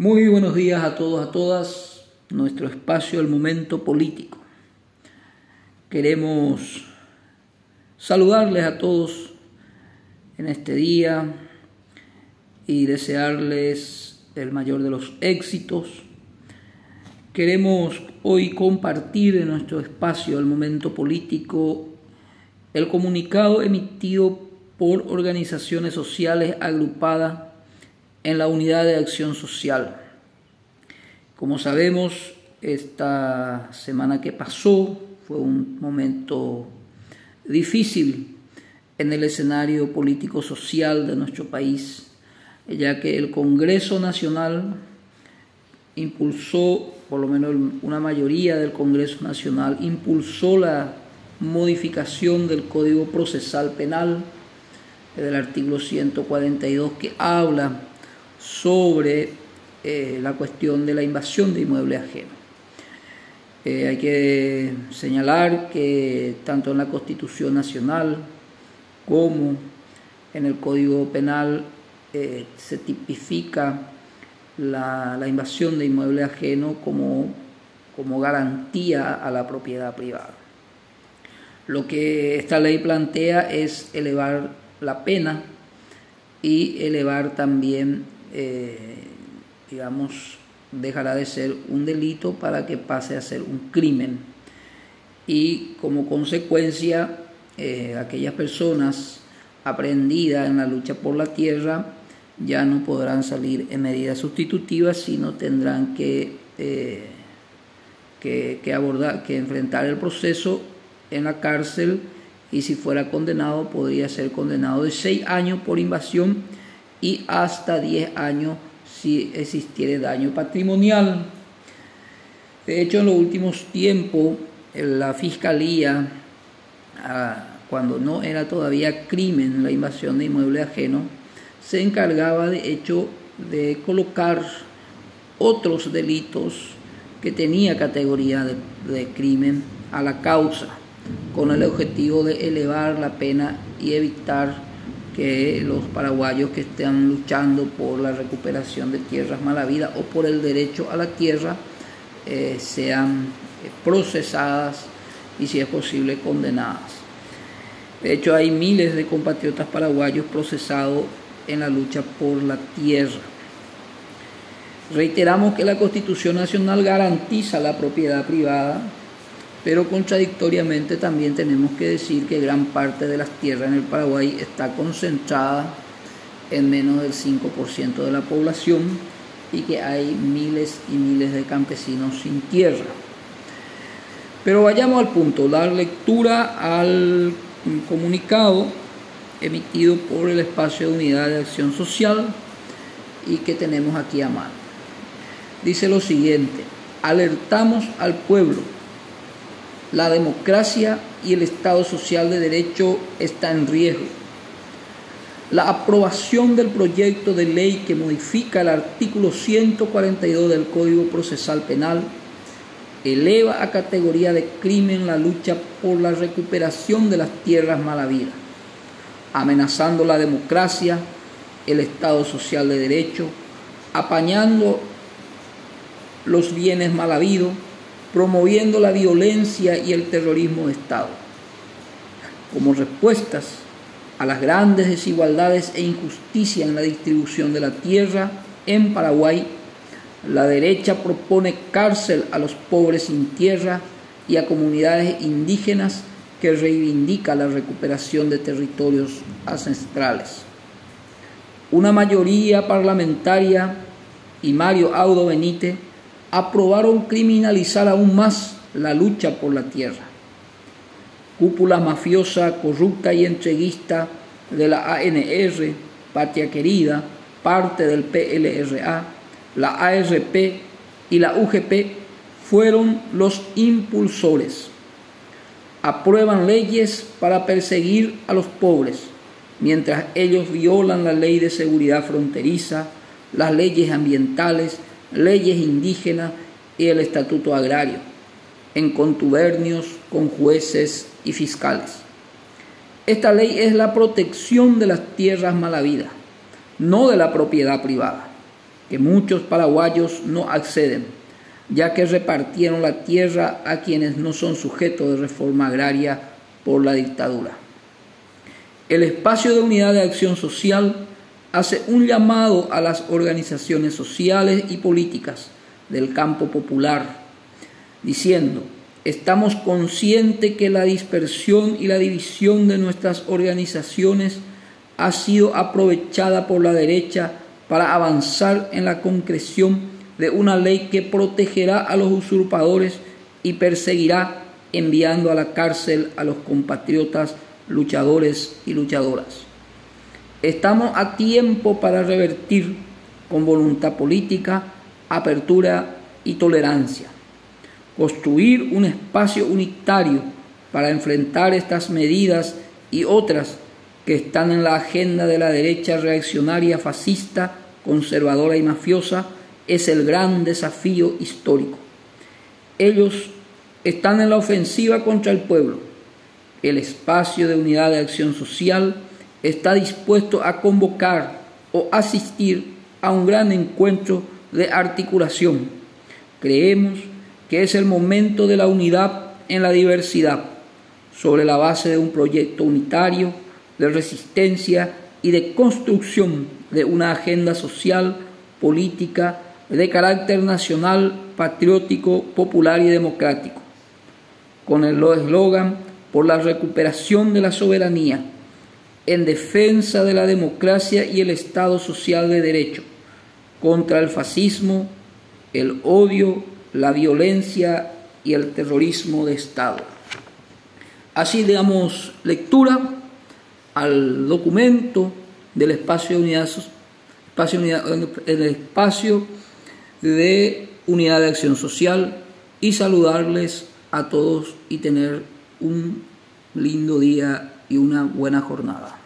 Muy buenos días a todos, a todas. Nuestro espacio, el momento político. Queremos saludarles a todos en este día y desearles el mayor de los éxitos. Queremos hoy compartir en nuestro espacio, el momento político, el comunicado emitido por organizaciones sociales agrupadas en la unidad de acción social. Como sabemos, esta semana que pasó fue un momento difícil en el escenario político-social de nuestro país, ya que el Congreso Nacional impulsó, por lo menos una mayoría del Congreso Nacional, impulsó la modificación del Código Procesal Penal, del artículo 142, que habla sobre eh, la cuestión de la invasión de inmueble ajeno. Eh, hay que señalar que tanto en la Constitución Nacional como en el Código Penal eh, se tipifica la, invasión de inmueble ajeno como, como garantía a la propiedad privada. Lo que esta ley plantea es elevar la pena y elevar también eh, digamos, dejará de ser un delito para que pase a ser un crimen. Y como consecuencia, eh, aquellas personas aprendidas en la lucha por la tierra ya no podrán salir en medidas sustitutivas, sino tendrán que, eh, que, que abordar, que enfrentar el proceso en la cárcel y si fuera condenado podría ser condenado de seis años por invasión y hasta 10 años si existiera daño patrimonial. De hecho, en los últimos tiempos, la Fiscalía, ah, cuando no era todavía crimen la invasión de inmueble ajeno, se encargaba de hecho de colocar otros delitos que tenía categoría de, de crimen a la causa, con el objetivo de elevar la pena y evitar que los paraguayos que estén luchando por la recuperación de tierras malavidas o por el derecho a la tierra eh, sean eh, procesadas y si es posible condenadas. De hecho hay miles de compatriotas paraguayos procesados en la lucha por la tierra. Reiteramos que la Constitución Nacional garantiza la propiedad privada pero contradictoriamente también tenemos que decir que gran parte de las tierras en el Paraguay está concentrada en menos del 5% de la población y que hay miles y miles de campesinos sin tierra. Pero vayamos al punto, dar lectura al comunicado emitido por el espacio de unidad de acción social y que tenemos aquí a mano. Dice lo siguiente, alertamos al pueblo la democracia y el Estado social de derecho está en riesgo. La aprobación del proyecto de ley que modifica el artículo 142 del Código Procesal Penal eleva a categoría de crimen la lucha por la recuperación de las tierras mal habidas, amenazando la democracia, el Estado social de derecho, apañando los bienes mal habidos, promoviendo la violencia y el terrorismo de Estado. Como respuestas a las grandes desigualdades e injusticia en la distribución de la tierra en Paraguay, la derecha propone cárcel a los pobres sin tierra y a comunidades indígenas que reivindica la recuperación de territorios ancestrales. Una mayoría parlamentaria y Mario Audo Benítez aprobaron criminalizar aún más la lucha por la tierra. Cúpula mafiosa, corrupta y entreguista de la ANR, Patria Querida, parte del PLRA, la ARP y la UGP fueron los impulsores. Aprueban leyes para perseguir a los pobres, mientras ellos violan la ley de seguridad fronteriza, las leyes ambientales leyes indígenas y el estatuto agrario, en contubernios con jueces y fiscales. Esta ley es la protección de las tierras malavidas, no de la propiedad privada. que muchos paraguayos no acceden, ya que repartieron la tierra a quienes no son sujetos de reforma agraria por la dictadura. El espacio de unidad de acción social hace un llamado a las organizaciones sociales y políticas del campo popular, diciendo, estamos conscientes que la dispersión y la división de nuestras organizaciones ha sido aprovechada por la derecha para avanzar en la concreción de una ley que protegerá a los usurpadores y perseguirá enviando a la cárcel a los compatriotas luchadores y luchadoras. Estamos a tiempo para revertir con voluntad política, apertura y tolerancia. Construir un espacio unitario para enfrentar estas medidas y otras que están en la agenda de la derecha reaccionaria fascista, conservadora y mafiosa es el gran desafío histórico. Ellos están en la ofensiva contra el pueblo. El espacio de unidad de acción social está dispuesto a convocar o asistir a un gran encuentro de articulación. Creemos que es el momento de la unidad en la diversidad, sobre la base de un proyecto unitario de resistencia y de construcción de una agenda social, política, de carácter nacional, patriótico, popular y democrático, con el eslogan por la recuperación de la soberanía, en defensa de la democracia y el Estado social de derecho, contra el fascismo, el odio, la violencia y el terrorismo de Estado. Así damos lectura al documento del espacio de unidad, espacio el espacio de unidad de acción social y saludarles a todos y tener un lindo día y una buena jornada.